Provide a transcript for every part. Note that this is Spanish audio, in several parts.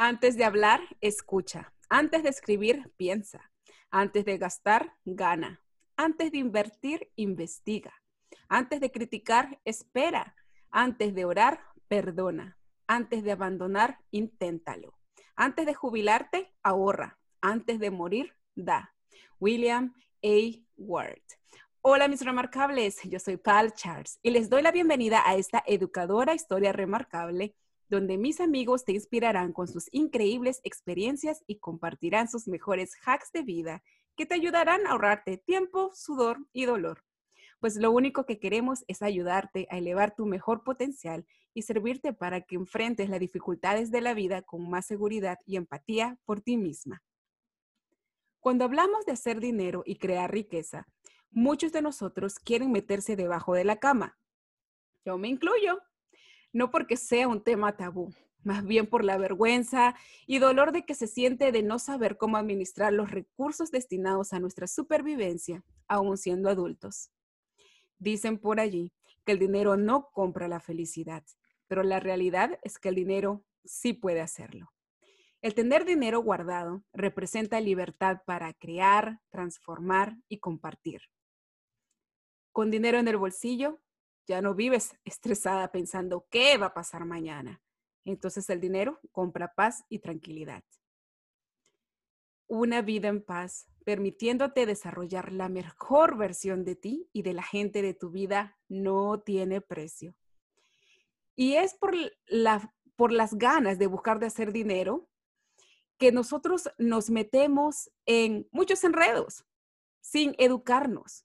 Antes de hablar, escucha. Antes de escribir, piensa. Antes de gastar, gana. Antes de invertir, investiga. Antes de criticar, espera. Antes de orar, perdona. Antes de abandonar, inténtalo. Antes de jubilarte, ahorra. Antes de morir, da. William A. Ward. Hola mis remarcables, yo soy Pal Charles y les doy la bienvenida a esta educadora historia remarcable donde mis amigos te inspirarán con sus increíbles experiencias y compartirán sus mejores hacks de vida que te ayudarán a ahorrarte tiempo, sudor y dolor. Pues lo único que queremos es ayudarte a elevar tu mejor potencial y servirte para que enfrentes las dificultades de la vida con más seguridad y empatía por ti misma. Cuando hablamos de hacer dinero y crear riqueza, muchos de nosotros quieren meterse debajo de la cama. Yo me incluyo no porque sea un tema tabú, más bien por la vergüenza y dolor de que se siente de no saber cómo administrar los recursos destinados a nuestra supervivencia, aún siendo adultos. Dicen por allí que el dinero no compra la felicidad, pero la realidad es que el dinero sí puede hacerlo. El tener dinero guardado representa libertad para crear, transformar y compartir. Con dinero en el bolsillo, ya no vives estresada pensando qué va a pasar mañana. Entonces el dinero compra paz y tranquilidad. Una vida en paz, permitiéndote desarrollar la mejor versión de ti y de la gente de tu vida, no tiene precio. Y es por, la, por las ganas de buscar de hacer dinero que nosotros nos metemos en muchos enredos sin educarnos.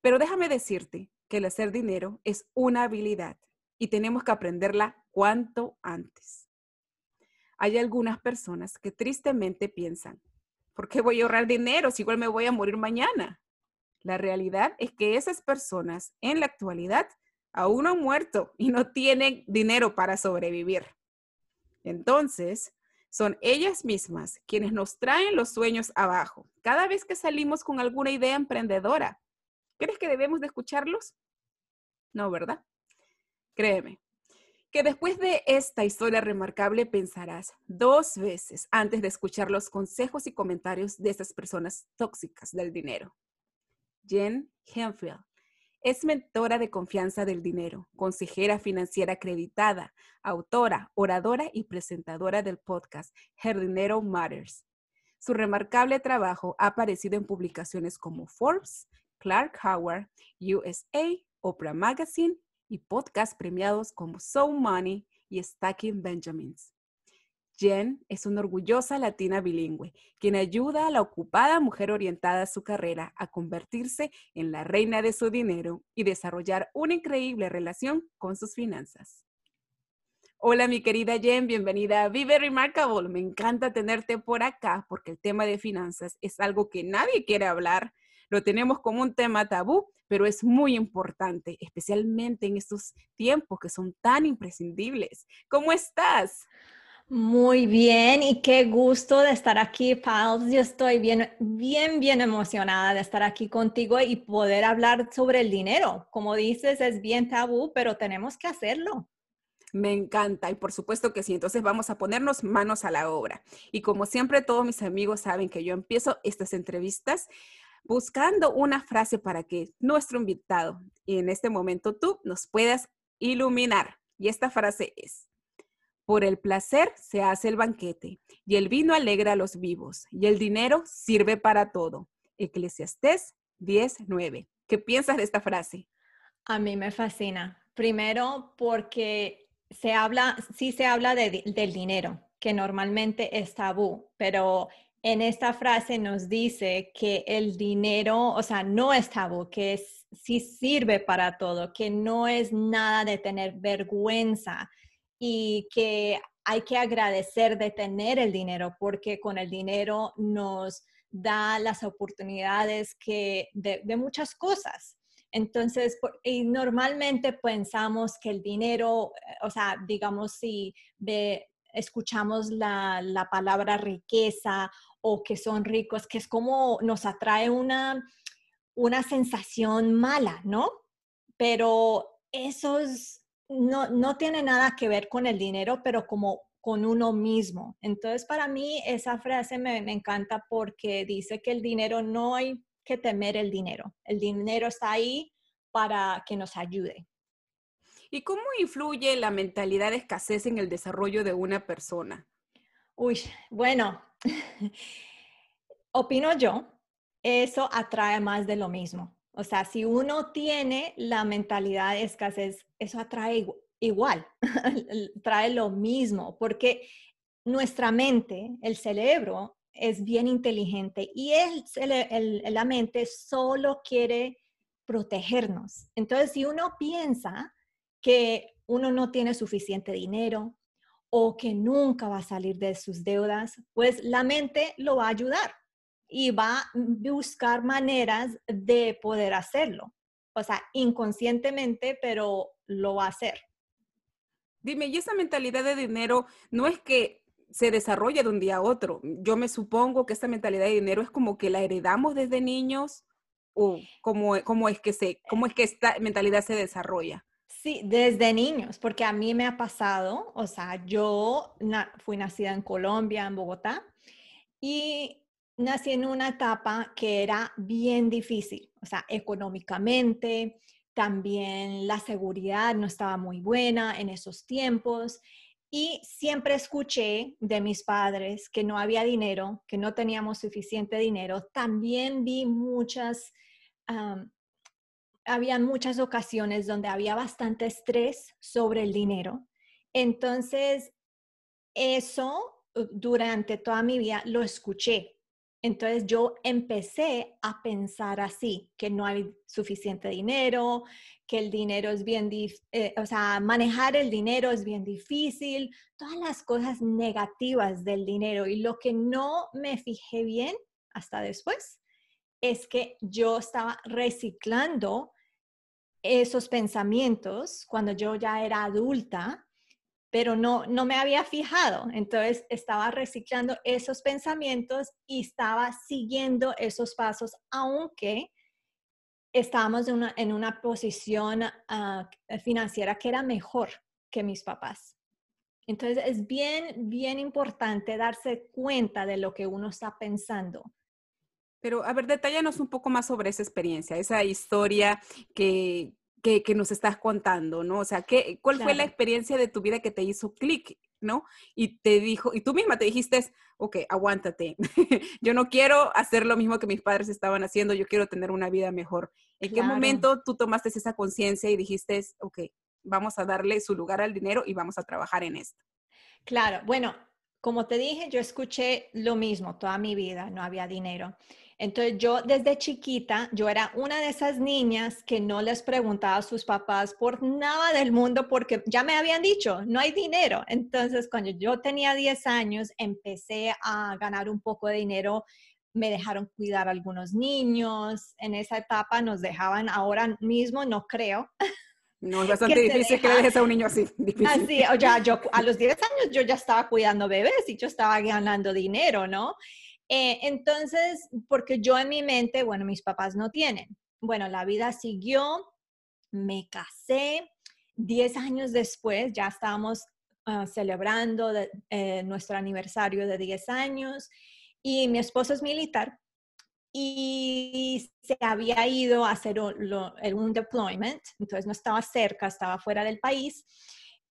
Pero déjame decirte que el hacer dinero es una habilidad y tenemos que aprenderla cuanto antes. Hay algunas personas que tristemente piensan, ¿por qué voy a ahorrar dinero si igual me voy a morir mañana? La realidad es que esas personas en la actualidad aún no han muerto y no tienen dinero para sobrevivir. Entonces, son ellas mismas quienes nos traen los sueños abajo cada vez que salimos con alguna idea emprendedora. ¿Crees que debemos de escucharlos? No, ¿verdad? Créeme, que después de esta historia remarcable pensarás dos veces antes de escuchar los consejos y comentarios de estas personas tóxicas del dinero. Jen Henfield es mentora de confianza del dinero, consejera financiera acreditada, autora, oradora y presentadora del podcast Her Dinero Matters. Su remarcable trabajo ha aparecido en publicaciones como Forbes, Clark Howard, USA, Oprah Magazine y podcasts premiados como So Money y Stacking Benjamins. Jen es una orgullosa latina bilingüe, quien ayuda a la ocupada mujer orientada a su carrera a convertirse en la reina de su dinero y desarrollar una increíble relación con sus finanzas. Hola mi querida Jen, bienvenida a Vive Remarkable. Me encanta tenerte por acá porque el tema de finanzas es algo que nadie quiere hablar. Lo tenemos como un tema tabú, pero es muy importante, especialmente en estos tiempos que son tan imprescindibles. ¿Cómo estás? Muy bien y qué gusto de estar aquí, Pals. Yo estoy bien, bien, bien emocionada de estar aquí contigo y poder hablar sobre el dinero. Como dices, es bien tabú, pero tenemos que hacerlo. Me encanta y por supuesto que sí. Entonces vamos a ponernos manos a la obra. Y como siempre, todos mis amigos saben que yo empiezo estas entrevistas buscando una frase para que nuestro invitado y en este momento tú nos puedas iluminar. Y esta frase es, por el placer se hace el banquete, y el vino alegra a los vivos, y el dinero sirve para todo. Eclesiastés 10:9. ¿Qué piensas de esta frase? A mí me fascina. Primero, porque se habla, sí se habla del dinero, que normalmente es tabú, pero en esta frase nos dice que el dinero, o sea, no es tabú, que sí sirve para todo, que no es nada de tener vergüenza y que hay que agradecer de tener el dinero porque con el dinero nos da las oportunidades que de, muchas cosas. Entonces, y normalmente pensamos que el dinero, o sea, digamos, si escuchamos la, la, palabra riqueza o que son ricos, que es como nos atrae una, una sensación mala, ¿no? Pero esos no, no tiene nada que ver con el dinero, pero como con uno mismo. Entonces, para mí esa frase me, encanta porque dice que el dinero no hay que temer el dinero. El dinero está ahí para que nos ayude. ¿Y cómo influye la mentalidad de escasez en el desarrollo de una persona? Uy, bueno, opino yo, eso atrae más de lo mismo. O sea, si uno tiene la mentalidad de escasez, eso atrae igual, trae lo mismo, porque nuestra mente, el cerebro, es bien inteligente y la mente solo quiere protegernos. Entonces, si uno piensa que uno no tiene suficiente dinero o que nunca va a salir de sus deudas, pues la mente lo va a ayudar y va a buscar maneras de poder hacerlo. O sea, inconscientemente, pero lo va a hacer. Dime, ¿y esa mentalidad de dinero no es que se desarrolla de un día a otro? Yo me supongo que esta mentalidad de dinero es como que la heredamos desde niños o cómo, cómo es que se, cómo es que esta mentalidad se desarrolla. Sí, desde niños, porque a mí me ha pasado, o sea, yo fui nacida en Colombia, en Bogotá, y nací en una etapa que era bien difícil, o sea, económicamente, también la seguridad no estaba muy buena en esos tiempos y siempre escuché de mis padres que no había dinero, que no teníamos suficiente dinero. También vi muchas, habían muchas ocasiones donde había bastante estrés sobre el dinero. Entonces, eso uh, durante toda mi vida lo escuché entonces yo empecé a pensar así, que no hay suficiente dinero, que el dinero es bien, eh, o sea, manejar el dinero es bien difícil, todas las cosas negativas del dinero. Y lo que no me fijé bien hasta después es que yo estaba reciclando esos pensamientos cuando yo ya era adulta pero no, no me había fijado. Entonces estaba reciclando esos pensamientos y estaba siguiendo esos pasos, aunque estábamos en una, en una posición ah, financiera que era mejor que mis papás. Entonces es bien, bien importante darse cuenta de lo que uno está pensando. Pero, a ver, detállanos un poco más sobre esa experiencia, esa historia que, que, nos estás contando, ¿no? O sea, ¿qué, ¿cuál fue la experiencia de tu vida que te hizo clic, ¿no? Y te dijo, y tú misma te dijiste, ok, aguántate, yo no quiero hacer lo mismo que mis padres estaban haciendo, yo quiero tener una vida mejor. ¿En qué momento tú tomaste esa conciencia y dijiste, ok, vamos a darle su lugar al dinero y vamos a trabajar en esto? Claro, bueno, como te dije, yo escuché lo mismo toda mi vida, no había dinero. Entonces yo desde chiquita, yo era una de esas niñas que no les preguntaba a sus papás por nada del mundo porque ya me habían dicho, no hay dinero. Entonces cuando yo tenía 10 años, empecé a ganar un poco de dinero. Me dejaron cuidar a algunos niños. En esa etapa nos dejaban, ahora mismo no creo. No, es bastante difícil que le dejes a un niño así. Así, o ya, yo a los 10 años yo ya estaba cuidando bebés y yo estaba ganando dinero, ¿no? Eh, entonces, porque yo en mi mente, bueno, mis papás no tienen. Bueno, la vida siguió, me casé, 10 años después ya estábamos ah, celebrando eh, nuestro aniversario de 10 años y mi esposo es militar y se había ido a hacer un deployment, entonces no estaba cerca, estaba fuera del país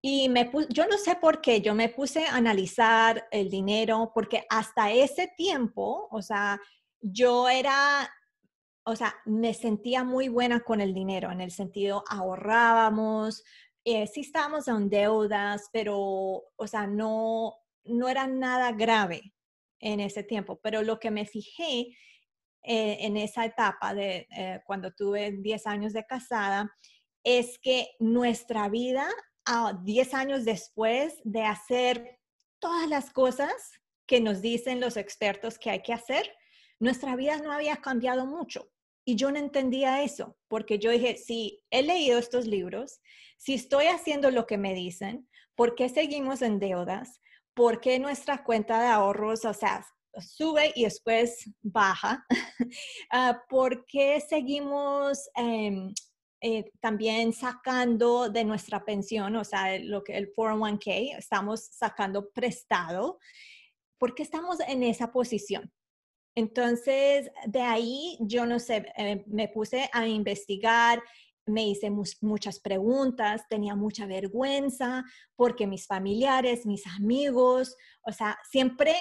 y me yo no sé por qué, yo me puse a analizar el dinero, porque hasta ese tiempo, o sea, yo era, o sea, me sentía muy buena con el dinero, en el sentido ahorrábamos, eh, sí estábamos en deudas, pero, o sea, no, no era nada grave en ese tiempo. Pero lo que me fijé eh, en esa etapa de eh, cuando tuve 10 años de casada es que nuestra vida a 10 años después de hacer todas las cosas que nos dicen los expertos que hay que hacer, nuestra vida no había cambiado mucho. Y yo no entendía eso, porque yo dije, si he leído estos libros, si estoy haciendo lo que me dicen, ¿por qué seguimos en deudas? ¿Por qué nuestra cuenta de ahorros, o sea, sube y después baja? Ah, ¿Por qué seguimos em, eh, también sacando de nuestra pensión, o sea, lo que el 401k, estamos sacando prestado, porque estamos en esa posición. Entonces, de ahí yo no sé, eh, me puse a investigar, me hice muchas preguntas, tenía mucha vergüenza porque mis familiares, mis amigos, o sea, siempre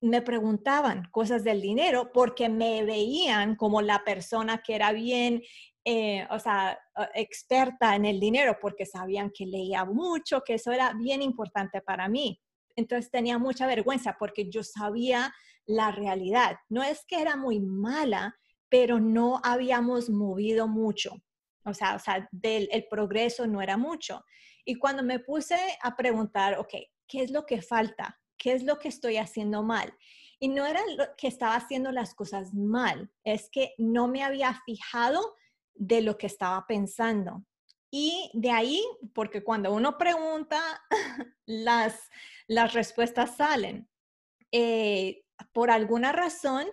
me preguntaban cosas del dinero porque me veían como la persona que era bien eh, o sea, experta en el dinero porque sabían que leía mucho, que eso era bien importante para mí. Entonces tenía mucha vergüenza porque yo sabía la realidad. No es que era muy mala, pero no habíamos movido mucho. O sea, o sea del, el progreso no era mucho. Y cuando me puse a preguntar, ok, ¿qué es lo que falta? ¿Qué es lo que estoy haciendo mal? Y no era que estaba haciendo las cosas mal, es que no me había fijado de lo que estaba pensando. Y de ahí, porque cuando uno pregunta, las, las respuestas salen. Eh, por alguna razón,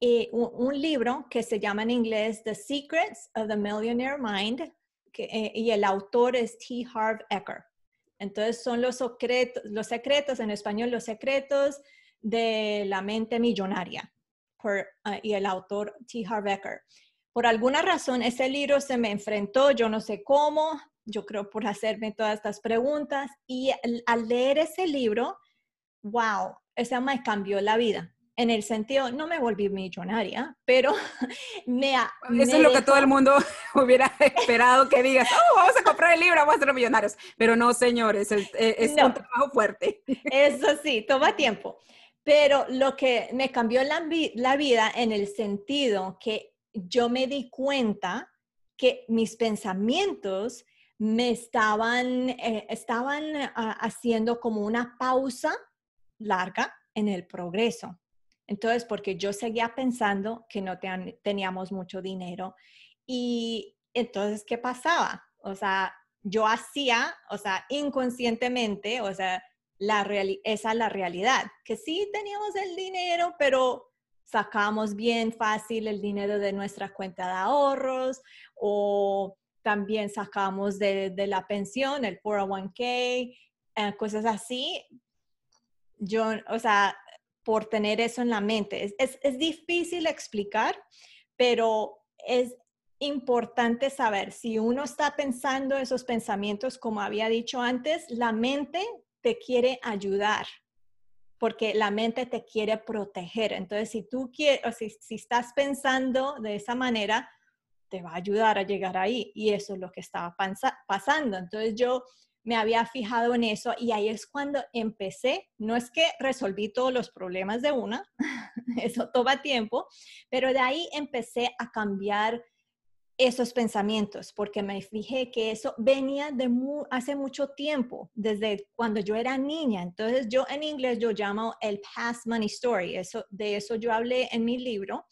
eh, un, libro que se llama en inglés The Secrets of the Millionaire Mind, eh, y el autor es T. Harv Eker. Entonces son los secretos, los secretos, en español, los secretos de la mente millonaria, ah, y el autor T. Harv Eker. Por alguna razón, ese libro se me enfrentó, yo no sé cómo, yo creo por hacerme todas estas preguntas. Y al, leer ese libro, wow, esa me cambió la vida. En el sentido, no me volví millonaria, pero me... Eso es lo que todo el mundo hubiera esperado que digas, oh, vamos a comprar el libro, vamos a ser millonarios. Pero no, señores, es, es un trabajo fuerte. Eso sí, toma tiempo. Pero lo que me cambió la, la vida en el sentido que yo me di cuenta que mis pensamientos me estaban, eh, estaban ah, haciendo como una pausa larga en el progreso. Entonces, porque yo seguía pensando que no teníamos mucho dinero y entonces, ¿qué pasaba? O sea, yo hacía, o sea, inconscientemente, o sea, la esa es la realidad, que sí teníamos el dinero, pero sacamos bien fácil el dinero de nuestra cuenta de ahorros o también sacamos de, la pensión, el 401k, eh, cosas así. Yo, o sea, por tener eso en la mente. Es, es difícil explicar, pero es importante saber si uno está pensando esos pensamientos, como había dicho antes, la mente te quiere ayudar porque la mente te quiere proteger. Entonces, si tú quieres, o si, si estás pensando de esa manera, te va a ayudar a llegar ahí. Y eso es lo que estaba pasando. Entonces, yo me había fijado en eso y ahí es cuando empecé, no es que resolví todos los problemas de una, eso toma tiempo, pero de ahí empecé a cambiar esos pensamientos, porque me fijé que eso venía de hace mucho tiempo, desde cuando yo era niña. Entonces yo en inglés yo llamo el past money story, eso, de eso yo hablé en mi libro.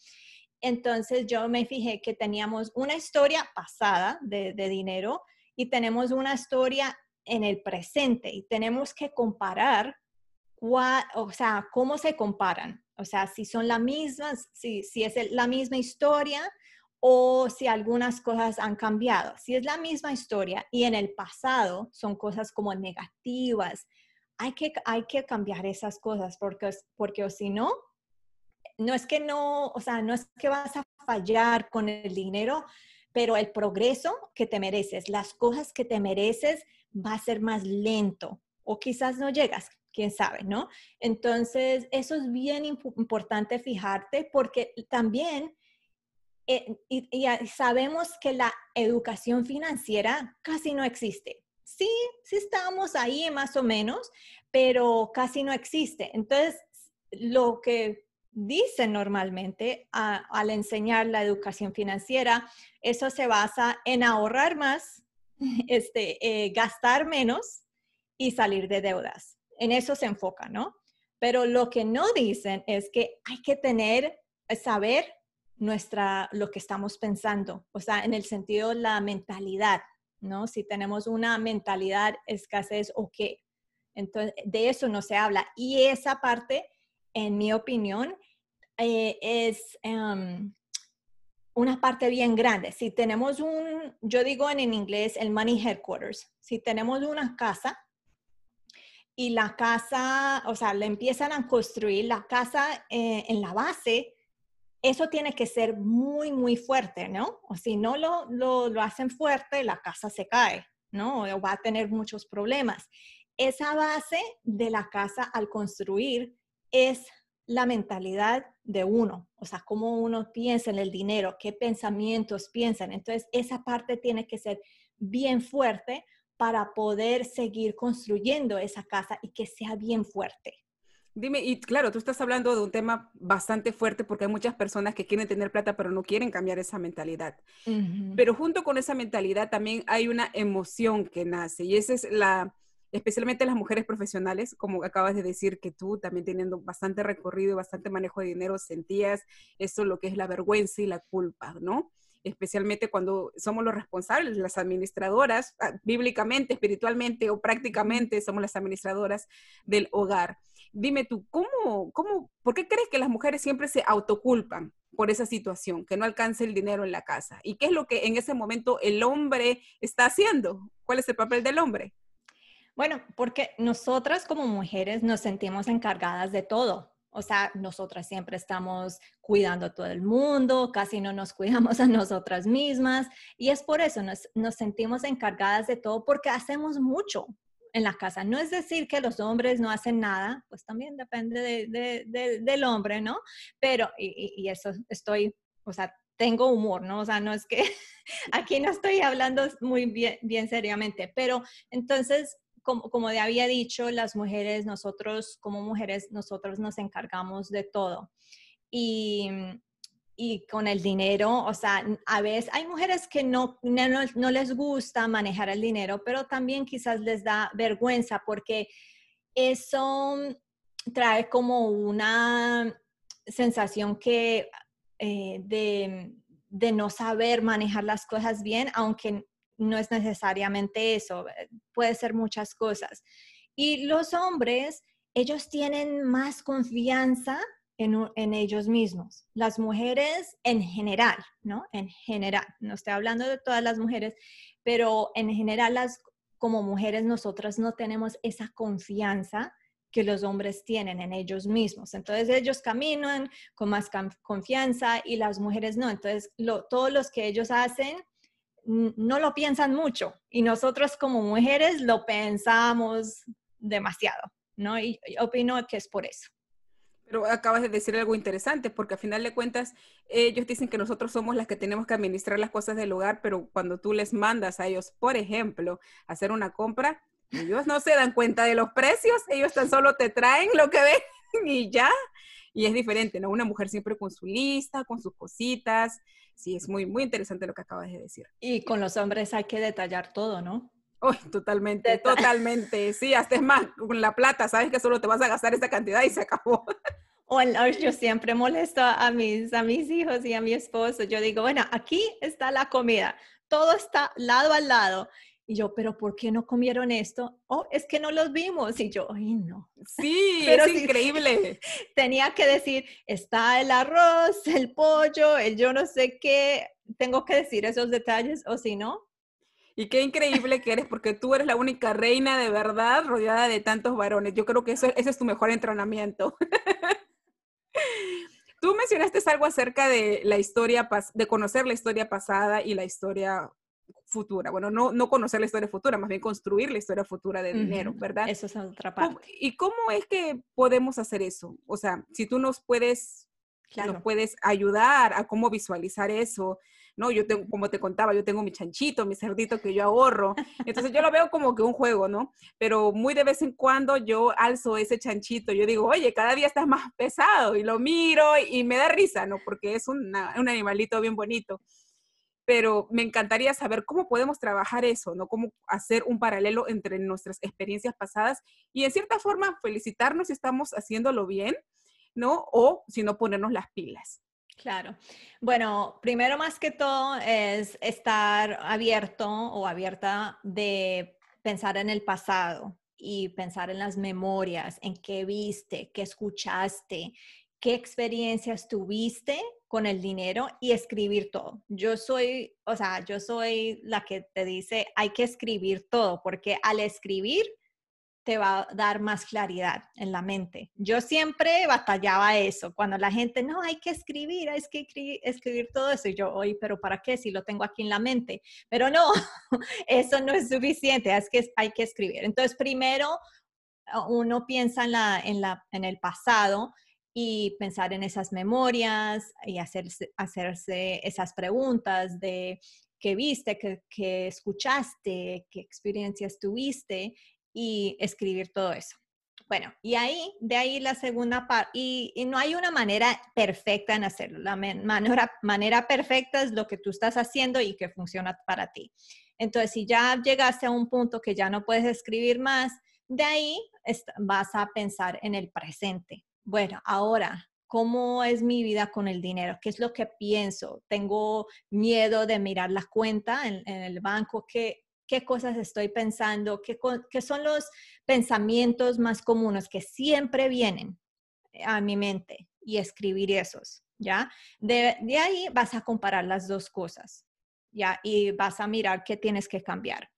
Entonces yo me fijé que teníamos una historia pasada de, de dinero y tenemos una historia en el presente y tenemos que comparar, o sea, cómo se comparan. O sea, si son las mismas, si, si es la misma historia o si algunas cosas han cambiado. Si es la misma historia y en el pasado son cosas como negativas, hay que, hay que cambiar esas cosas porque, porque o si no, no es que no, o sea, no es que vas a fallar con el dinero, pero el progreso que te mereces, las cosas que te mereces, va a ser más lento o quizás no llegas, quién sabe, ¿no? Entonces, eso es bien importante fijarte porque también eh, y, sabemos que la educación financiera casi no existe. Sí, sí estamos ahí más o menos, pero casi no existe. Entonces, lo que dicen normalmente al enseñar la educación financiera, eso se basa en ahorrar más, este, eh, gastar menos y salir de deudas. En eso se enfoca, ¿no? Pero lo que no dicen es que hay que tener, saber nuestra, lo que estamos pensando, o sea, en el sentido de la mentalidad, ¿no? Si tenemos una mentalidad escasez o qué. Entonces, de eso no se habla. Y esa parte, en mi opinión, eh, es em, una parte bien grande. Si tenemos un, yo digo en, inglés el money headquarters, si tenemos una casa y la casa, o sea, le empiezan a construir la casa eh, en la base, eso tiene que ser muy, muy fuerte, ¿no? O si no lo, lo, hacen fuerte, la casa se cae, ¿no? O va a tener muchos problemas. Esa base de la casa al construir es la mentalidad de uno, o sea, cómo uno piensa en el dinero, qué pensamientos piensan. Entonces, esa parte tiene que ser bien fuerte para poder seguir construyendo esa casa y que sea bien fuerte. Dime, y claro, tú estás hablando de un tema bastante fuerte porque hay muchas personas que quieren tener plata pero no quieren cambiar esa mentalidad. Pero junto con esa mentalidad también hay una emoción que nace y esa es la, especialmente las mujeres profesionales, como acabas de decir que tú también teniendo bastante recorrido y bastante manejo de dinero sentías eso lo que es la vergüenza y la culpa, ¿no? Especialmente cuando somos los responsables, las administradoras, ah, bíblicamente, espiritualmente o prácticamente somos las administradoras del hogar. Dime tú, ¿cómo, cómo, ¿por qué crees que las mujeres siempre se autoculpan por esa situación, que no alcance el dinero en la casa? ¿Y qué es lo que en ese momento el hombre está haciendo? ¿Cuál es el papel del hombre? Bueno, porque nosotras como mujeres nos sentimos encargadas de todo. O sea, nosotras siempre estamos cuidando a todo el mundo, casi no nos cuidamos a nosotras mismas y es por eso nos, sentimos encargadas de todo porque hacemos mucho en la casa. No es decir que los hombres no hacen nada, pues también depende de, del hombre, ¿no? Pero, y, eso estoy, o sea, tengo humor, ¿no? O sea, no es que aquí no estoy hablando muy bien, bien seriamente, pero entonces, como, como había dicho, las mujeres, nosotros como mujeres, nosotros nos encargamos de todo. Y, y con el dinero, o sea, a veces hay mujeres que no, no, les gusta manejar el dinero, pero también quizás les da vergüenza porque eso trae como una sensación que eh, de, de no saber manejar las cosas bien, aunque no es necesariamente eso, puede ser muchas cosas. Y los hombres, ellos tienen más confianza en, ellos mismos. Las mujeres en general, ¿no? En general, no estoy hablando de todas las mujeres, pero en general las como mujeres nosotras no tenemos esa confianza que los hombres tienen en ellos mismos. Entonces ellos caminan con más confianza y las mujeres no. Entonces lo, todos los que ellos hacen no lo piensan mucho y nosotros como mujeres lo pensamos demasiado, ¿no? y opino que es por eso. Pero acabas de decir algo interesante, porque al final de cuentas, ellos dicen que nosotros somos las que tenemos que administrar las cosas del hogar, pero cuando tú les mandas a ellos, por ejemplo, hacer una compra, Ellos no se dan cuenta de los precios, ellos tan solo te traen lo que ven y ya. Y es diferente, ¿no? Una mujer siempre con su lista, con sus cositas. Sí, es muy, muy interesante lo que acabas de decir. Y con los hombres hay que detallar todo, ¿no? Oh, totalmente, totalmente. Sí, hasta es más, con la plata, sabes que solo te vas a gastar esa cantidad y se acabó. O yo siempre molesto a mis, a mis hijos y a mi esposo. Yo digo, bueno, aquí está la comida, todo está lado al lado. Y yo, pero ¿por qué no comieron esto? Oh, es que no los vimos. Y yo, ay, no. Sí, pero es increíble. Tenía que decir, está el arroz, el pollo, el yo no sé qué. Tengo que decir esos detalles o si no. Y qué increíble que eres, porque tú eres la única reina de verdad rodeada de tantos varones. Yo creo que eso, ese es tu mejor entrenamiento. Tú mencionaste algo acerca de la historia, de conocer la historia pasada y la historia futura. Bueno, no, no conocer la historia futura, más bien construir la historia futura de dinero, ¿verdad? Eso es otra parte. ¿Y cómo es que podemos hacer eso? O sea, si tú nos puedes, nos puedes ayudar a cómo visualizar eso, ¿no? Yo tengo, como te contaba, yo tengo mi chanchito, mi cerdito que yo ahorro. Entonces yo lo veo como que un juego, ¿no? Pero muy de vez en cuando yo alzo ese chanchito, yo digo, oye, cada día estás más pesado y lo miro y me da risa, ¿no? Porque es un animalito bien bonito pero me encantaría saber cómo podemos trabajar eso, ¿no? Cómo hacer un paralelo entre nuestras experiencias pasadas y en cierta forma felicitarnos si estamos haciéndolo bien, ¿no? O si no ponernos las pilas. Claro. Bueno, primero más que todo es estar abierto o abierta de pensar en el pasado y pensar en las memorias, en qué viste, qué escuchaste, qué experiencias tuviste con el dinero y escribir todo. Yo soy, o sea, yo soy la que te dice, hay que escribir todo, porque al escribir te va a dar más claridad en la mente. Yo siempre batallaba eso, cuando la gente, no, hay que escribir, hay que escribir todo eso. Y yo, oye, pero ¿para qué si lo tengo aquí en la mente? Pero no, eso no es suficiente, es que hay que escribir. Entonces, primero uno piensa en, la, en, la, en el pasado y pensar en esas memorias y hacerse, hacerse esas preguntas de qué viste, qué, escuchaste, qué experiencias tuviste y escribir todo eso. Bueno, y ahí, de ahí la segunda parte, y, no hay una manera perfecta en hacerlo. La manera, manera perfecta es lo que tú estás haciendo y que funciona para ti. Entonces, si ya llegaste a un punto que ya no puedes escribir más, de ahí vas a pensar en el presente bueno, ahora, ¿cómo es mi vida con el dinero? ¿Qué es lo que pienso? ¿Tengo miedo de mirar la cuenta en, el banco? ¿Qué, ¿Qué cosas estoy pensando? ¿Qué, ¿Qué son los pensamientos más comunes que siempre vienen a mi mente? Y escribir esos, ¿ya? De, de ahí vas a comparar las dos cosas, ¿ya? Y vas a mirar qué tienes que cambiar.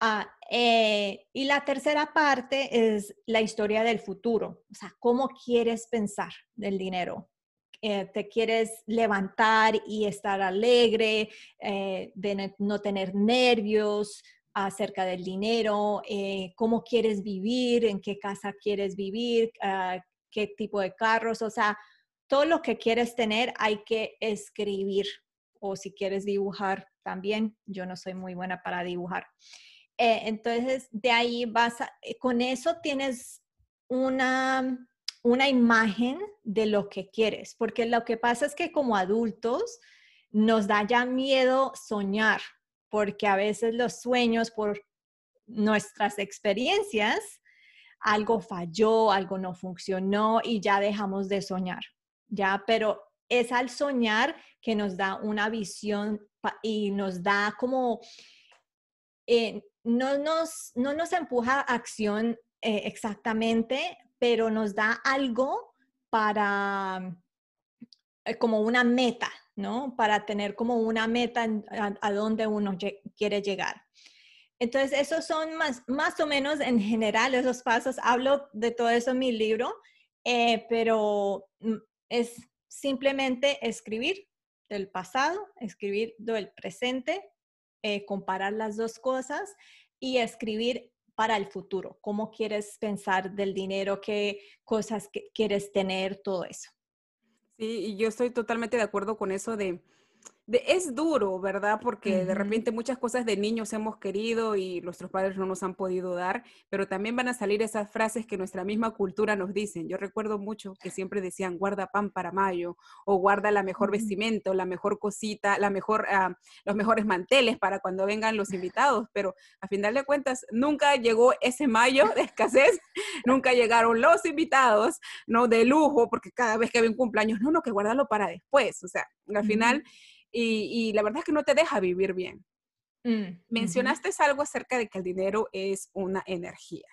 Ah, eh, y la tercera parte es la historia del futuro, o sea, cómo quieres pensar del dinero. Eh, te quieres levantar y estar alegre, eh, de no tener nervios acerca del dinero, cómo quieres vivir, en qué casa quieres vivir, ah, qué tipo de carros, o sea, todo lo que quieres tener hay que escribir o si quieres dibujar también, yo no soy muy buena para dibujar. Eh, entonces, de ahí vas, a, eh, con eso tienes una, una imagen de lo que quieres, porque lo que pasa es que como adultos nos da ya miedo soñar, porque a veces los sueños por nuestras experiencias, algo falló, algo no funcionó y ya dejamos de soñar, ¿ya? Pero es al soñar que nos da una visión y nos da como eh, no nos, no nos empuja a acción eh, exactamente, pero nos da algo para, eh, como una meta, ¿no? Para tener como una meta a, donde uno quiere llegar. Entonces, esos son más, más o menos en general esos pasos. Hablo de todo eso en mi libro, eh, pero mm, es simplemente escribir del pasado, escribir del presente eh, comparar las dos cosas y escribir para el futuro, cómo quieres pensar del dinero, qué cosas quieres tener, todo eso. Sí, y yo estoy totalmente de acuerdo con eso de, es duro, ¿verdad? Porque de repente muchas cosas de niños hemos querido y nuestros padres no nos han podido dar, pero también van a salir esas frases que nuestra misma cultura nos dicen. Yo recuerdo mucho que siempre decían, guarda pan para mayo, o guarda la mejor vestimenta, la mejor cosita, la mejor, ah, los mejores manteles para cuando vengan los invitados, pero a final de cuentas nunca llegó ese mayo de escasez, nunca llegaron los invitados, ¿no? De lujo, porque cada vez que había un cumpleaños, no, no, que guardarlo para después, o sea, al final y, la verdad es que no te deja vivir bien. Mm, Mencionaste algo acerca de que el dinero es una energía.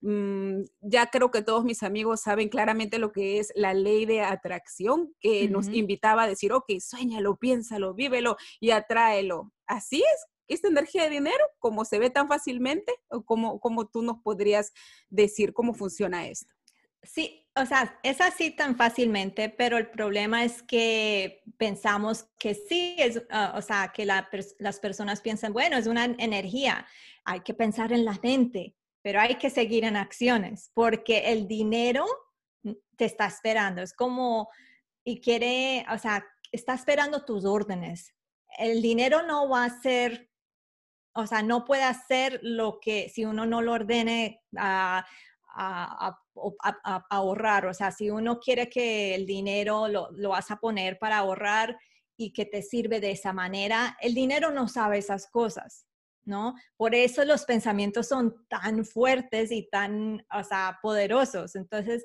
Mm, ya creo que todos mis amigos saben claramente lo que es la ley de atracción, que nos invitaba a decir, ok, sueñalo, piénsalo, vívelo y atráelo. Así es, esta energía de dinero, como se ve tan fácilmente, o como, como tú nos podrías decir cómo funciona esto. Sí, o sea, es así tan fácilmente, pero el problema es que pensamos que sí, es, ah, o sea, que las personas piensan, bueno, es una energía, hay que pensar en la mente, pero hay que seguir en acciones, porque el dinero te está esperando, es como, y quiere, o sea, está esperando tus órdenes. El dinero no va a ser, o sea, no puede hacer lo que si uno no lo ordene a, a, ahorrar. O sea, si uno quiere que el dinero lo, lo, vas a poner para ahorrar y que te sirve de esa manera, el dinero no sabe esas cosas, ¿no? Por eso los pensamientos son tan fuertes y tan, o sea, poderosos. Entonces,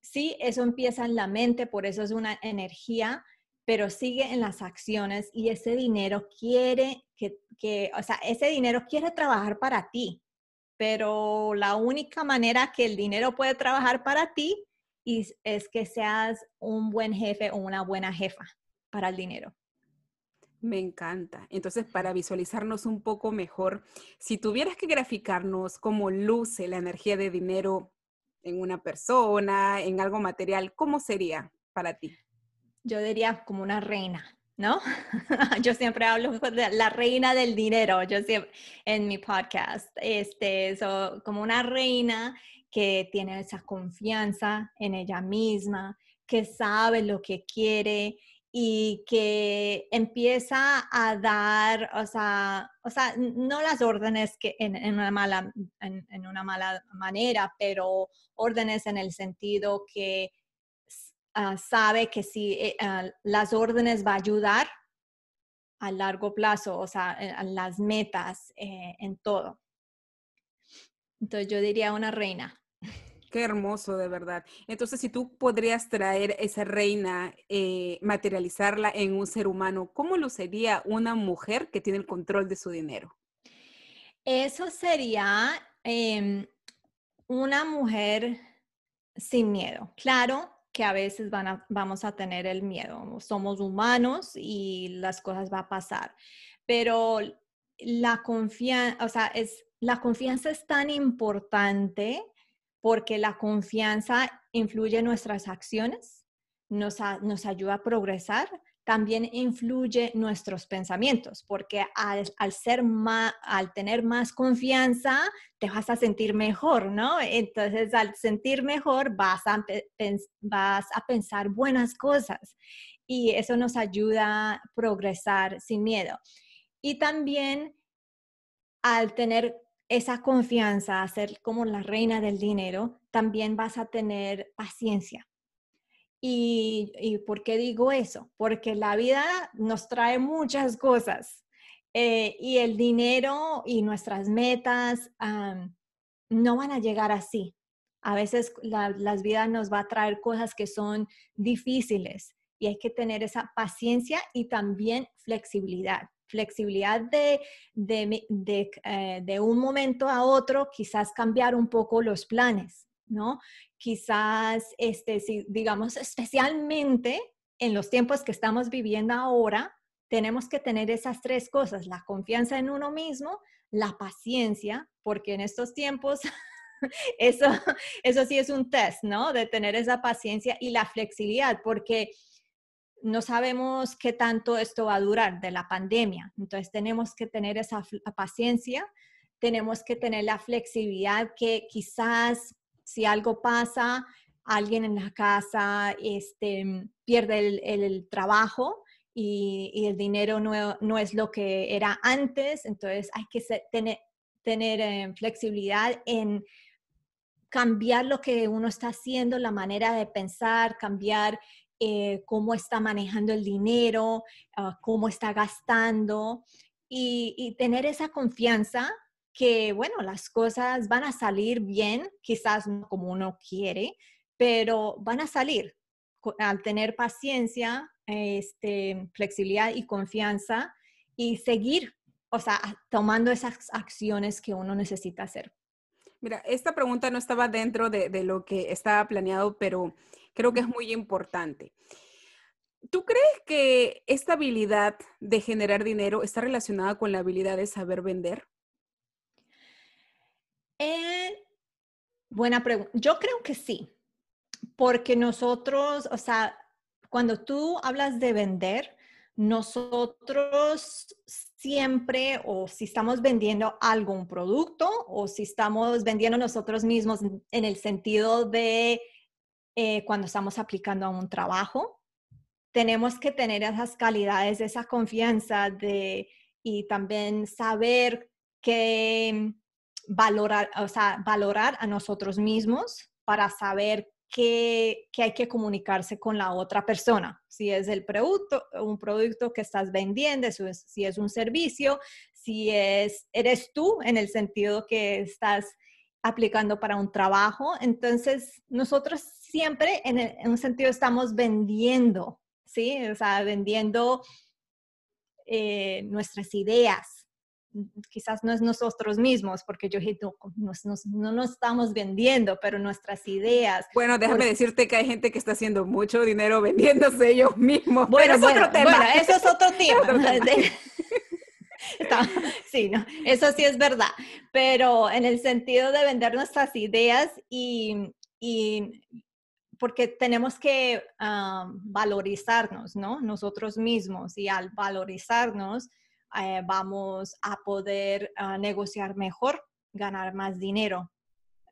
sí, eso empieza en la mente, por eso es una energía, pero sigue en las acciones y ese dinero quiere que, que o sea, ese dinero quiere trabajar para ti, pero la única manera que el dinero puede trabajar para ti es que seas un buen jefe o una buena jefa para el dinero. Me encanta. Entonces, para visualizarnos un poco mejor, si tuvieras que graficarnos cómo luce la energía de dinero en una persona, en algo material, ¿cómo sería para ti? Yo diría como una reina. ¿No? yo siempre hablo de la reina del dinero, yo siempre en mi podcast, este, como una reina que tiene esa confianza en ella misma, que sabe lo que quiere y que empieza a dar, o sea, o sea no las órdenes que en, una mala, en una mala manera, pero órdenes en el sentido que Ah, sabe que si eh, ah, las órdenes va a ayudar a largo plazo, o sea, eh, a las metas, eh, en todo. Entonces yo diría una reina. Qué hermoso, de verdad. Entonces, si tú podrías traer esa reina, materializarla en un ser humano, ¿cómo lo sería una mujer que tiene el control de su dinero? Eso sería em, una mujer sin miedo. Claro, que a veces vamos a tener el miedo. Somos humanos y las cosas van a pasar. Pero la confianza, o sea, es, la confianza es tan importante porque la confianza influye en nuestras acciones, nos, nos ayuda a progresar, también influye nuestros pensamientos, porque al, ser más, al tener más confianza, te vas a sentir mejor, ¿no? Entonces, al sentir mejor, vas a, vas a pensar buenas cosas y eso nos ayuda a progresar sin miedo. Y también al tener esa confianza, a ser como la reina del dinero, también vas a tener paciencia ¿Y, por qué digo eso? Porque la vida nos trae muchas cosas eh, y el dinero y nuestras metas no van a llegar así. A veces las vidas nos va a traer cosas que son difíciles y hay que tener esa paciencia y también flexibilidad. Flexibilidad de, de, eh, de un momento a otro, quizás cambiar un poco los planes, ¿no? quizás, este, si, digamos, especialmente en los tiempos que estamos viviendo ahora, tenemos que tener esas tres cosas, la confianza en uno mismo, la paciencia, porque en estos tiempos eso, eso sí es un test, ¿no? De tener esa paciencia y la flexibilidad, porque no sabemos qué tanto esto va a durar de la pandemia. Entonces tenemos que tener esa paciencia, tenemos que tener la flexibilidad que quizás si algo pasa, alguien en la casa este, pierde el, trabajo, y, el dinero no, es lo que era antes, entonces hay que tener, eh, flexibilidad en cambiar lo que uno está haciendo, la manera de pensar, cambiar eh, cómo está manejando el dinero, ah, cómo está gastando y, tener esa confianza que, bueno, las cosas van a salir bien, quizás no como uno quiere, pero van a salir al tener paciencia, este, flexibilidad y confianza y seguir, o sea, tomando esas acciones que uno necesita hacer. Mira, esta pregunta no estaba dentro de, de lo que estaba planeado, pero creo que es muy importante. ¿Tú crees que esta habilidad de generar dinero está relacionada con la habilidad de saber vender? Eh, buena pregunta. Yo creo que sí, porque nosotros, o sea, cuando tú hablas de vender, nosotros siempre, o si estamos vendiendo algún producto, o si estamos vendiendo nosotros mismos en el sentido de eh, cuando estamos aplicando a un trabajo, tenemos que tener esas calidades, esa confianza de, y también saber que valorar, o sea, valorar a nosotros mismos para saber que, hay que comunicarse con la otra persona. Si es el producto, un producto que estás vendiendo, si es un servicio, si es, eres tú en el sentido que estás aplicando para un trabajo. Entonces, nosotros siempre en, un sentido estamos vendiendo, ¿sí? O sea, vendiendo eh, nuestras ideas, quizás no es nosotros mismos, porque yo no, no, nos estamos vendiendo, pero nuestras ideas. Bueno, déjame decirte que hay gente que está haciendo mucho dinero vendiéndose ellos mismos. Bueno, es otro tema. Bueno, eso es otro tema. sí, no, eso sí es verdad, pero en el sentido de vender nuestras ideas y, y porque tenemos que ah, valorizarnos, ¿no? Nosotros mismos y al valorizarnos, eh, vamos a poder ah, negociar mejor, ganar más dinero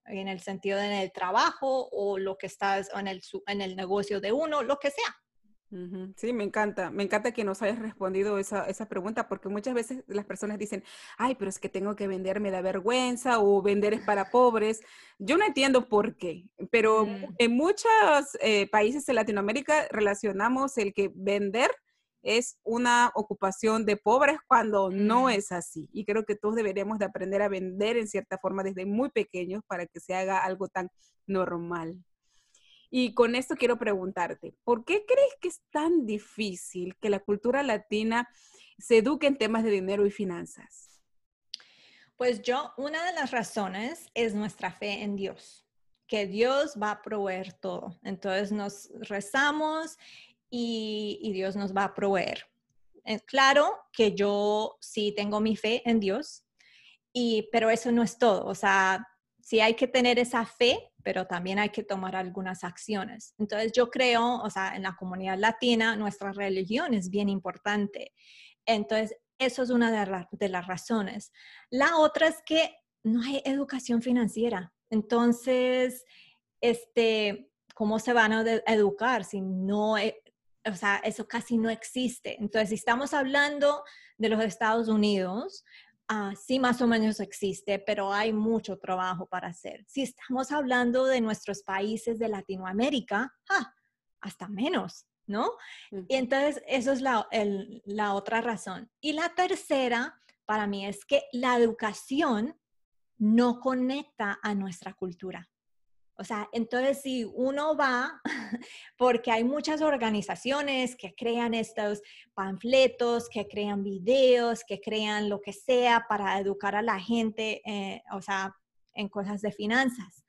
en el sentido de en el trabajo o lo que estás en el, en el negocio de uno, lo que sea. Sí, me encanta. Me encanta que nos hayas respondido esa, esa, pregunta porque muchas veces las personas dicen, ay, pero es que tengo que vender, me da vergüenza o vender es para pobres. Yo no entiendo por qué, pero mm. en muchos eh, países de Latinoamérica relacionamos el que vender es una ocupación de pobres cuando no es así. Y creo que todos deberíamos de aprender a vender en cierta forma desde muy pequeños para que se haga algo tan normal. Y con esto quiero preguntarte, ¿por qué crees que es tan difícil que la cultura latina se eduque en temas de dinero y finanzas? Pues yo, una de las razones es nuestra fe en Dios, que Dios va a proveer todo. Entonces nos rezamos y, Dios nos va a proveer. Eh, claro que yo sí tengo mi fe en Dios, y, pero eso no es todo. O sea, sí hay que tener esa fe, pero también hay que tomar algunas acciones. Entonces yo creo, o sea, en la comunidad latina, nuestra religión es bien importante. Entonces, eso es una de, de las razones. La otra es que no hay educación financiera. Entonces, este, ¿cómo se van a educar si no o sea, eso casi no existe. Entonces, si estamos hablando de los Estados Unidos, ah, sí más o menos existe, pero hay mucho trabajo para hacer. Si estamos hablando de nuestros países de Latinoamérica, ah, hasta menos, ¿no? Y entonces, eso es la, la otra razón. Y la tercera, para mí, es que la educación no conecta a nuestra cultura. O sea, entonces si uno va, porque hay muchas organizaciones que crean estos panfletos, que crean videos, que crean lo que sea para educar a la gente, eh, o sea, en cosas de finanzas.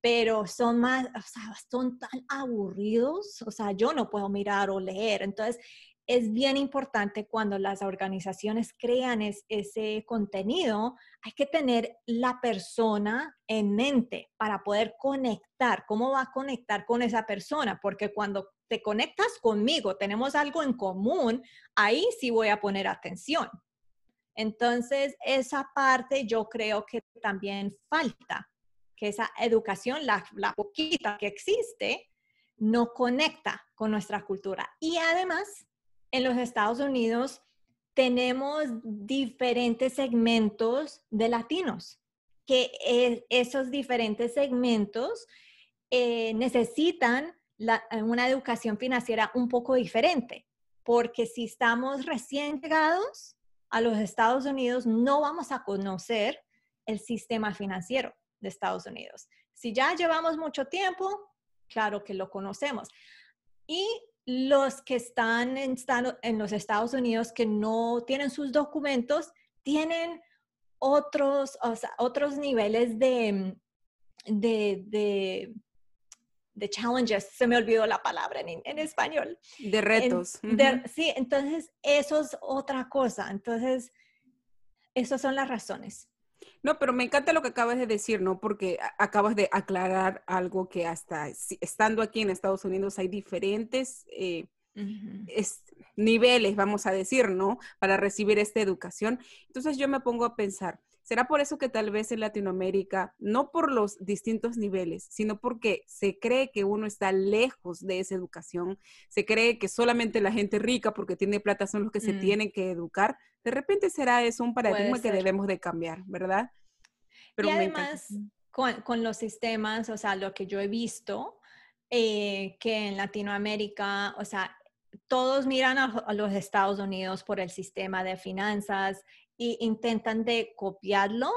Pero son más, o sea, son tan aburridos, o sea, yo no puedo mirar o leer. Entonces, es bien importante cuando las organizaciones crean ese contenido, hay que tener la persona en mente para poder conectar. ¿Cómo va a conectar con esa persona? Porque cuando te conectas conmigo, tenemos algo en común, ahí sí voy a poner atención. Entonces, esa parte yo creo que también falta, que esa educación, la, la poquita que existe, no conecta con nuestra cultura. Y además, en los Estados Unidos tenemos diferentes segmentos de latinos, que esos diferentes segmentos eh, necesitan una educación financiera un poco diferente, porque si estamos recién llegados a los Estados Unidos, no vamos a conocer el sistema financiero de Estados Unidos. Si ya llevamos mucho tiempo, claro que lo conocemos. Y los que están en, en los Estados Unidos que no tienen sus documentos, tienen otros, otros niveles de, de, de, challenges, se me olvidó la palabra en, español. De retos. Sí, entonces eso es otra cosa. Entonces, esas son las razones. No, pero me encanta lo que acabas de decir, ¿no? Porque acabas de aclarar algo que hasta estando aquí en Estados Unidos hay diferentes eh, niveles, vamos a decir, ¿no? Para recibir esta educación. Entonces yo me pongo a pensar, ¿será por eso que tal vez en Latinoamérica, no por los distintos niveles, sino porque se cree que uno está lejos de esa educación, se cree que solamente la gente rica porque tiene plata son los que se mm. tienen que educar? De repente será eso un paradigma que debemos de cambiar, ¿verdad? Pero y además, con, los sistemas, o sea, lo que yo he visto, eh, que en Latinoamérica, o sea, todos miran a, los Estados Unidos por el sistema de finanzas e intentan de copiarlo,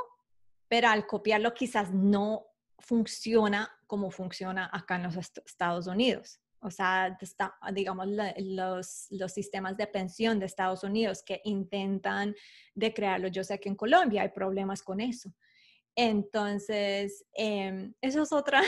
pero al copiarlo quizás no funciona como funciona acá en los Estados Unidos o sea, digamos, los, los, sistemas de pensión de Estados Unidos que intentan de crearlo. Yo sé que en Colombia hay problemas con eso. Entonces, em, eso es otra,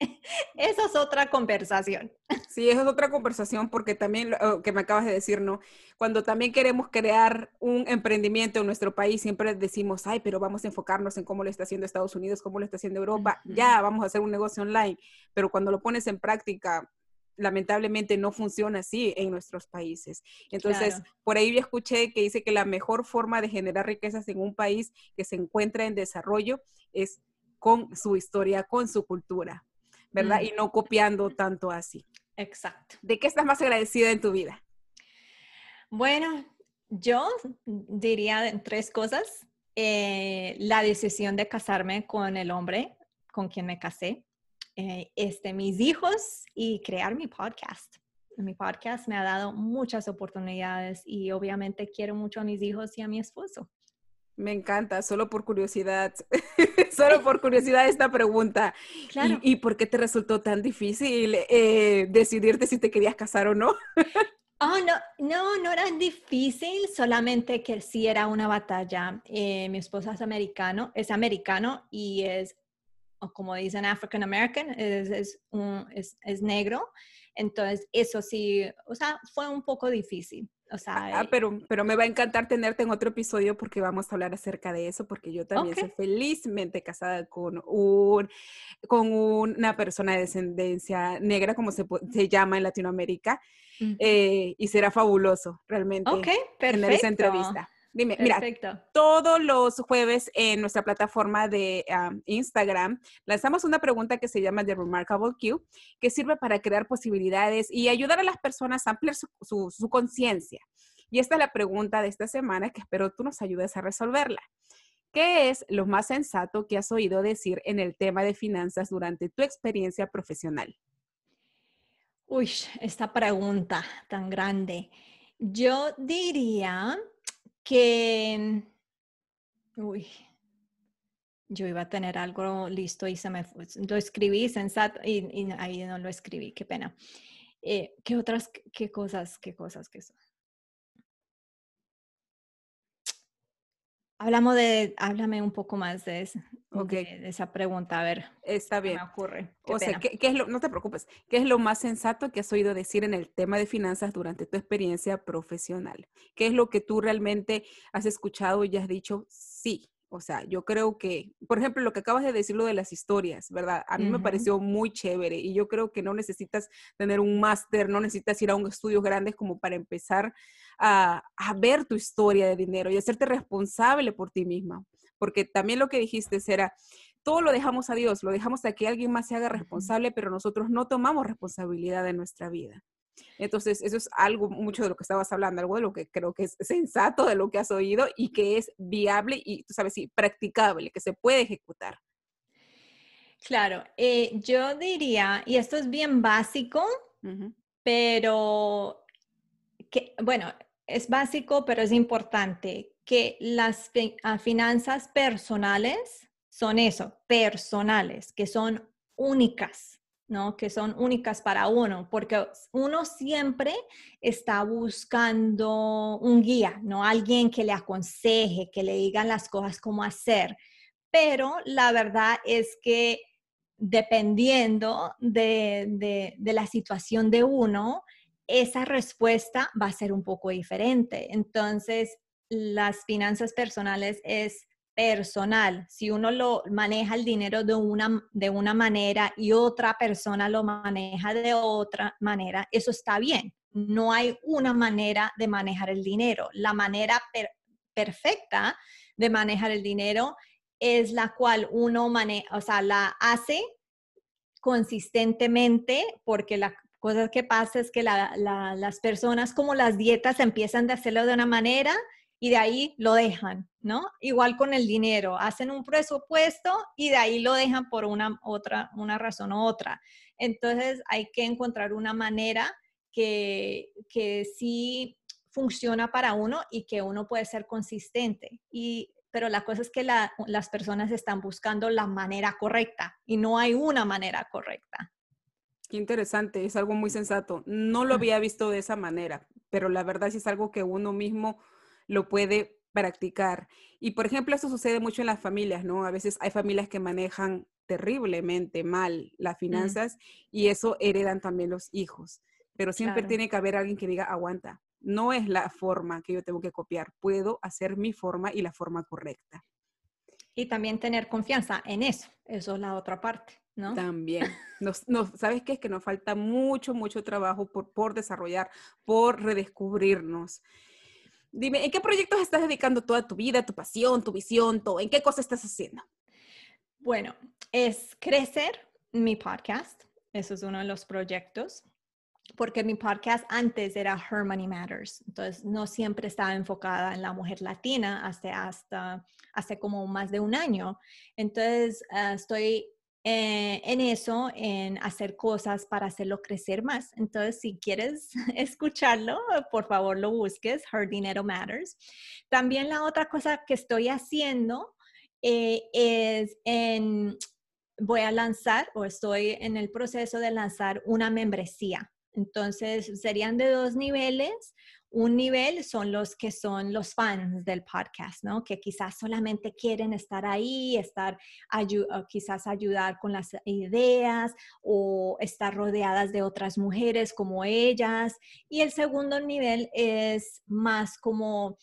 eso es otra conversación. Sí, eso es otra conversación porque también lo que me acabas de decir, ¿no? Cuando también queremos crear un emprendimiento en nuestro país, siempre decimos, ay, pero vamos a enfocarnos en cómo lo está haciendo Estados Unidos, cómo lo está haciendo Europa, ya vamos a hacer un negocio online, pero cuando lo pones en práctica, lamentablemente no funciona así en nuestros países. Entonces, por ahí yo escuché que dice que la mejor forma de generar riquezas en un país que se encuentra en desarrollo es con su historia, con su cultura, ¿verdad? Y no copiando tanto así. Exacto. ¿De qué estás más agradecida en tu vida? Bueno, yo diría tres cosas. Eh, la decisión de casarme con el hombre con quien me casé, eh, este, mis hijos y crear mi podcast. Mi podcast me ha dado muchas oportunidades y obviamente quiero mucho a mis hijos y a mi esposo. Me encanta, solo por curiosidad, solo por curiosidad esta pregunta. Claro. ¿Y, por qué te resultó tan difícil eh, decidirte si te querías casar o no? Oh, no, no, no era difícil, solamente que sí era una batalla. Eh, mi esposo es americano, es americano y es o como dicen African American, es, es, es, es, negro. Entonces, eso sí, o sea, fue un poco difícil. O sea, ah, eh, pero, pero me va a encantar tenerte en otro episodio porque vamos a hablar acerca de eso, porque yo también soy felizmente casada con, un, con una persona de descendencia negra, como se, se llama en Latinoamérica, eh, y será fabuloso realmente tener esa entrevista. Dime, mira, todos los jueves en nuestra plataforma de Instagram lanzamos una pregunta que se llama The Remarkable Q, que sirve para crear posibilidades y ayudar a las personas a ampliar su, conciencia. Y esta es la pregunta de esta semana que espero tú nos ayudes a resolverla. ¿Qué es lo más sensato que has oído decir en el tema de finanzas durante tu experiencia profesional? Uy, esta pregunta tan grande. Yo diría que, uy, yo iba a tener algo listo y se me fue, lo escribí sensato y, ahí no lo escribí, qué pena. Eh, ¿Qué otras, qué cosas, qué cosas que son? Hablamos de, háblame un poco más de, eso, de, esa pregunta, a ver. Está bien. me ocurre. o sea, ¿qué, es lo, no te preocupes, ¿qué es lo más sensato que has oído decir en el tema de finanzas durante tu experiencia profesional? ¿Qué es lo que tú realmente has escuchado y has dicho, sí, o sea, yo creo que, por ejemplo, lo que acabas de decir, lo de las historias, ¿verdad? A mí me pareció muy chévere y yo creo que no necesitas tener un máster, no necesitas ir a un estudios grandes como para empezar a, ver tu historia de dinero y hacerte responsable por ti misma. Porque también lo que dijiste era, todo lo dejamos a Dios, lo dejamos a que alguien más se haga responsable, pero nosotros no tomamos responsabilidad de nuestra vida. Entonces, eso es algo, mucho de lo que estabas hablando, algo de lo que creo que es sensato, de lo que has oído y que es viable y, tú sabes, sí, practicable, que se puede ejecutar. Claro, eh, yo diría, y esto es bien básico, pero que, bueno, es básico, pero es importante que las ah, finanzas personales son eso, personales, que son únicas, ¿no? Que son únicas para uno, porque uno siempre está buscando un guía, ¿no? Alguien que le aconseje, que le digan las cosas cómo hacer. Pero la verdad es que dependiendo de, de la situación de uno, esa respuesta va a ser un poco diferente. Entonces, las finanzas personales es personal. Si uno lo maneja el dinero de una, de una manera y otra persona lo maneja de otra manera, eso está bien. No hay una manera de manejar el dinero. La manera perfecta de manejar el dinero es la cual uno maneja, o sea, la hace consistentemente porque la cosa que pasa es que las personas como las dietas empiezan de hacerlo de una manera y de ahí lo dejan, ¿no? Igual con el dinero, hacen un presupuesto y de ahí lo dejan por una otra, una razón u otra. Entonces hay que encontrar una manera que, que sí funciona para uno y que uno puede ser consistente. Y, pero la cosa es que las personas están buscando la manera correcta y no hay una manera correcta. Qué interesante, es algo muy sensato. No lo había visto de esa manera, pero la verdad sí es algo que uno mismo lo puede practicar. Y por ejemplo, eso sucede mucho en las familias, ¿no? A veces hay familias que manejan terriblemente mal las mm. finanzas y eso heredan también los hijos. Pero siempre tiene que haber alguien que diga, aguanta, no es la forma que yo tengo que copiar, puedo hacer mi forma y la forma correcta. Y también tener confianza en eso, eso es la otra parte, ¿no? También. Nos, ¿Sabes qué? Es que nos falta mucho, mucho trabajo por, por desarrollar, por redescubrirnos. Dime, ¿en qué proyectos estás dedicando toda tu vida, tu pasión, tu visión, todo? ¿En qué cosas estás haciendo? Bueno, es crecer mi podcast. Eso es uno de los proyectos. Porque mi podcast antes era Her Money Matters. Entonces, no siempre estaba enfocada en la mujer latina hasta, hasta hace como más de un año. Entonces, ah, estoy eh, en eso, en hacer cosas para hacerlo crecer más. Entonces, si quieres escucharlo, por favor lo busques, Her Dinero Matters. También la otra cosa que estoy haciendo eh, es en, voy a lanzar o estoy en el proceso de lanzar una membresía. Entonces, serían de dos niveles. Un nivel son los que son los fans del podcast, ¿no? Que quizás solamente quieren estar ahí, estar, quizás ayudar con las ideas o estar rodeadas de otras mujeres como ellas. Y el segundo nivel es más como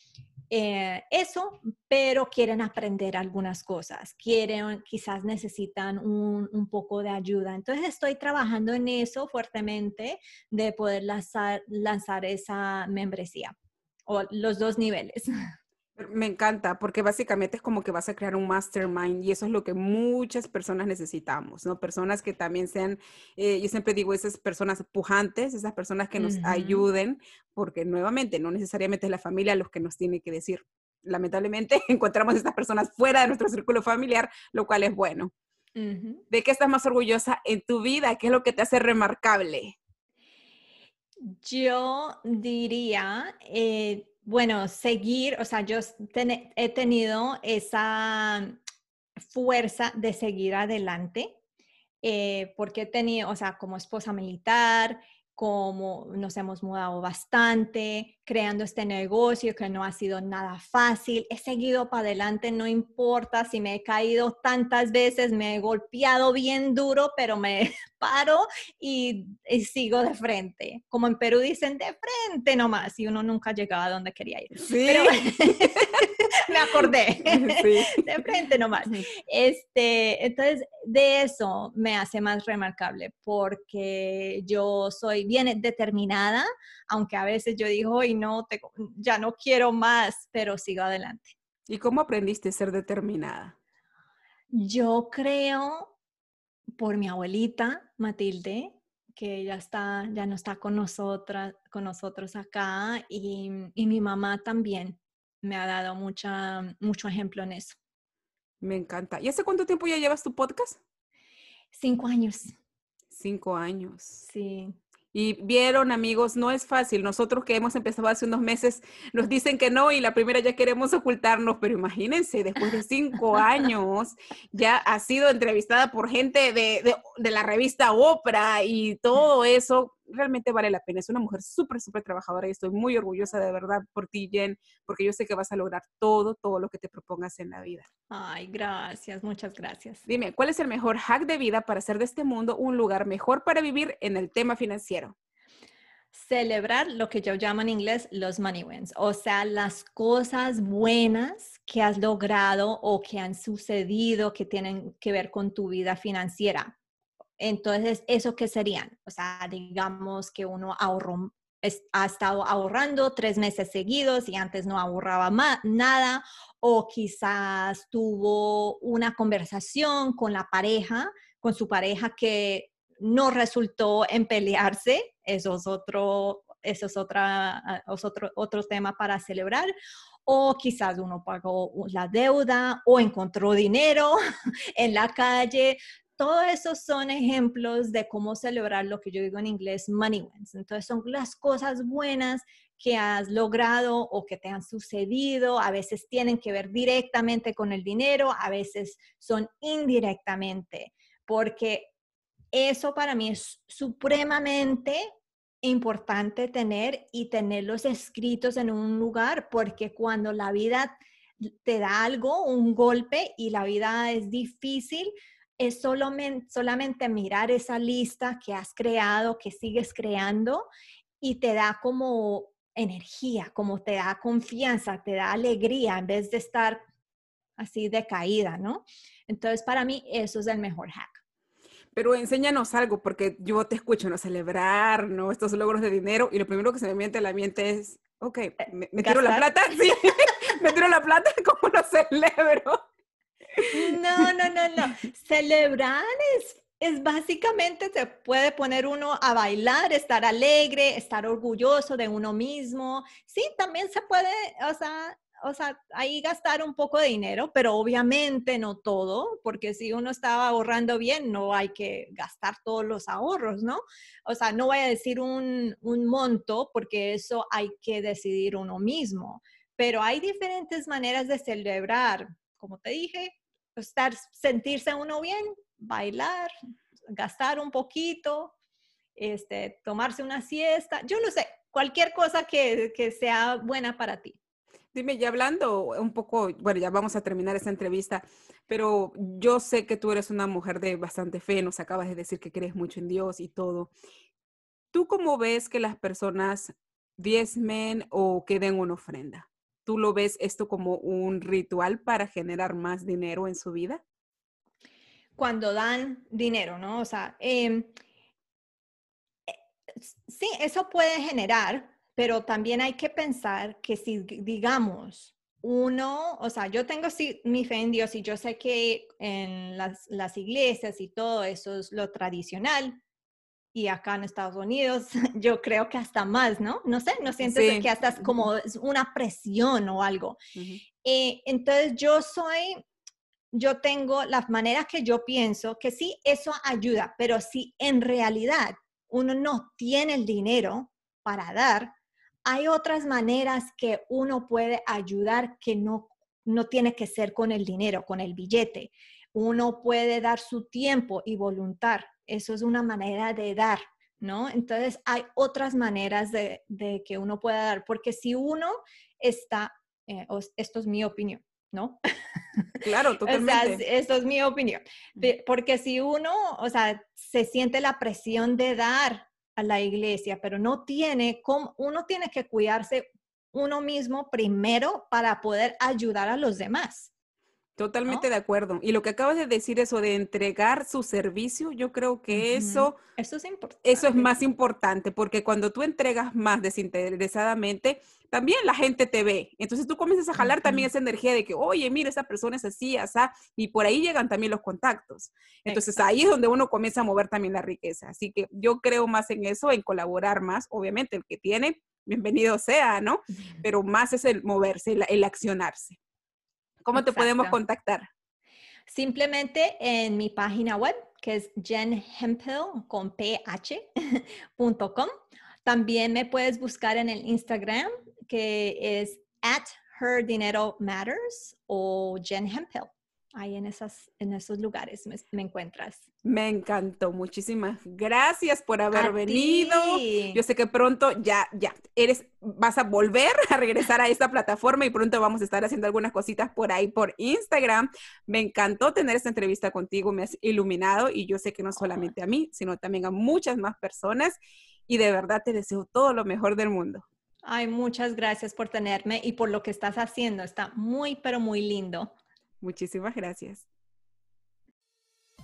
eh, eso, pero quieren aprender algunas cosas, quieren, quizás necesitan un, un, poco de ayuda. Entonces estoy trabajando en eso fuertemente de poder lanzar, lanzar esa membresía o los dos niveles. Me encanta, porque básicamente es como que vas a crear un mastermind y eso es lo que muchas personas necesitamos, ¿no? Personas que también sean, eh, yo siempre digo, esas personas pujantes, esas personas que nos ayuden, porque nuevamente no necesariamente es la familia los que nos tiene que decir. Lamentablemente encontramos a estas personas fuera de nuestro círculo familiar, lo cual es bueno. ¿De qué estás más orgullosa en tu vida? ¿Qué es lo que te hace remarcable? Yo diría... Eh, bueno, seguir, o sea, yo he tenido esa fuerza de seguir adelante, eh, porque he tenido, o sea, como esposa militar, como nos hemos mudado bastante, creando este negocio que no ha sido nada fácil. He seguido para adelante, no importa si me he caído tantas veces, me he golpeado bien duro, pero me paro y, sigo de frente. Como en Perú dicen, de frente nomás, y uno nunca llegaba a donde quería ir. Sí. me acordé. De frente nomás. Este, entonces, de eso me hace más remarcable, porque yo soy bien determinada, aunque a veces yo digo, hoy no, ya no quiero más, pero sigo adelante. ¿Y cómo aprendiste a ser determinada? Yo creo por mi abuelita Matilde, que ya está, ya no está con nosotras, con nosotros acá y, y mi mamá también me ha dado mucha, mucho ejemplo en eso. Me encanta. ¿Y hace cuánto tiempo ya llevas tu podcast? Cinco años. Cinco años. Sí. Y vieron, amigos, no es fácil. Nosotros que hemos empezado hace unos meses nos dicen que no y la primera ya queremos ocultarnos, pero imagínense, después de cinco años ya ha sido entrevistada por gente de, de, la revista Oprah y todo eso realmente vale la pena. Es una mujer súper, súper trabajadora y estoy muy orgullosa de verdad por ti, Jen, porque yo sé que vas a lograr todo, todo lo que te propongas en la vida. Ay, gracias, muchas gracias. Dime, ¿cuál es el mejor hack de vida para hacer de este mundo un lugar mejor para vivir en el tema financiero? celebrar lo que yo llamo en inglés los money wins, o sea, las cosas buenas que has logrado o que han sucedido que tienen que ver con tu vida financiera. Entonces, ¿eso qué serían? O sea, digamos que uno ahorró, ha estado ahorrando tres meses seguidos y antes no ahorraba nada, o quizás tuvo una conversación con la pareja, con su pareja que no resultó en pelearse, eso es otro, eso es otra, ah, otro, otro tema para celebrar. O quizás uno pagó la deuda o encontró dinero en la calle. Todos esos son ejemplos de cómo celebrar lo que yo digo en inglés money wins. Entonces son las cosas buenas que has logrado o que te han sucedido. A veces tienen que ver directamente con el dinero, a veces son indirectamente, porque eso para mí es supremamente importante tener y tenerlos escritos en un lugar, porque cuando la vida te da algo, un golpe y la vida es difícil, es solamente, solamente mirar esa lista que has creado, que sigues creando y te da como energía, como te da confianza, te da alegría en vez de estar así decaída, ¿no? Entonces, para mí, eso es el mejor hack. Pero enséñanos algo, porque yo te escucho, ¿no? Celebrar, ¿no? Estos logros de dinero, y lo primero que se me viene a la mente es, ok, eh, me, tiro la plata, sí, me tiro la plata, ¿cómo lo celebro? No, no, no, no. Celebrar es, es básicamente, se puede poner uno a bailar, estar alegre, estar orgulloso de uno mismo. Sí, también se puede, o sea, o sea, ahí gastar un poco de dinero, pero obviamente no todo, porque si uno estaba ahorrando bien, no hay que gastar todos los ahorros, ¿no? O sea, no voy a decir un, un monto, porque eso hay que decidir uno mismo, pero hay diferentes maneras de celebrar, como te dije, estar, sentirse uno bien, bailar, gastar un poquito, este, tomarse una siesta, yo no sé, cualquier cosa que, que sea buena para ti. Dime, ya hablando un poco, bueno, ya vamos a terminar esta entrevista, pero yo sé que tú eres una mujer de bastante fe, nos acabas de decir que crees mucho en Dios y todo. ¿Tú cómo ves que las personas diezmen o que den una ofrenda? ¿Tú lo ves esto como un ritual para generar más dinero en su vida? Cuando dan dinero, ¿no? O sea, em, eh, sí, eso puede generar, pero también hay que pensar que si, digamos, uno, o sea, yo tengo mi fe en Dios y yo sé que en las iglesias y todo eso es lo tradicional, y acá en Estados Unidos, yo creo que hasta más, ¿no? No sé, no sientes que hasta es como una presión o algo. Eh, entonces yo soy, yo tengo las maneras que yo pienso que sí, eso ayuda, pero si en realidad uno no tiene el dinero para dar, hay otras maneras que uno puede ayudar que no, no tiene que ser con el dinero, con el billete. Uno puede dar su tiempo y voluntad. Eso es una manera de dar, ¿no? Entonces hay otras maneras de, que uno pueda dar, porque si uno está, eh, esto es mi opinión, ¿no? Claro, totalmente. o sea, esto es mi opinión. Porque si uno, o sea, se siente la presión de dar a la iglesia, pero no tiene, como, uno tiene que cuidarse uno mismo primero para poder ayudar a los demás. Totalmente de acuerdo. Y lo que acabas de decir, eso de entregar su servicio, yo creo que eso, eso es importante. Eso es más importante, porque cuando tú entregas más desinteresadamente, también la gente te ve. Entonces tú comienzas a jalar también esa energía de que, oye, mira, esa persona es así, así, y por ahí llegan también los contactos. Entonces ahí es donde uno comienza a mover también la riqueza. Así que yo creo más en eso, en colaborar más. Obviamente el que tiene, bienvenido sea, ¿no? Pero más es el moverse, el accionarse. ¿Cómo te podemos contactar? Simplemente en mi página web, que es jenhempel con ph.com. También me puedes buscar en el Instagram, que es at her dinero matters o Jen Hempel ahí en, esas, en esos lugares me, encuentras. Me encantó, muchísimas gracias por haber venido. Yo sé que pronto ya, ya, eres, vas a volver a regresar a esta plataforma y pronto vamos a estar haciendo algunas cositas por ahí por Instagram. Me encantó tener esta entrevista contigo, me has iluminado y yo sé que no solamente a mí, sino también a muchas más personas y de verdad te deseo todo lo mejor del mundo. Ay, muchas gracias por tenerme y por lo que estás haciendo. Está muy, pero muy lindo. Muchísimas gracias.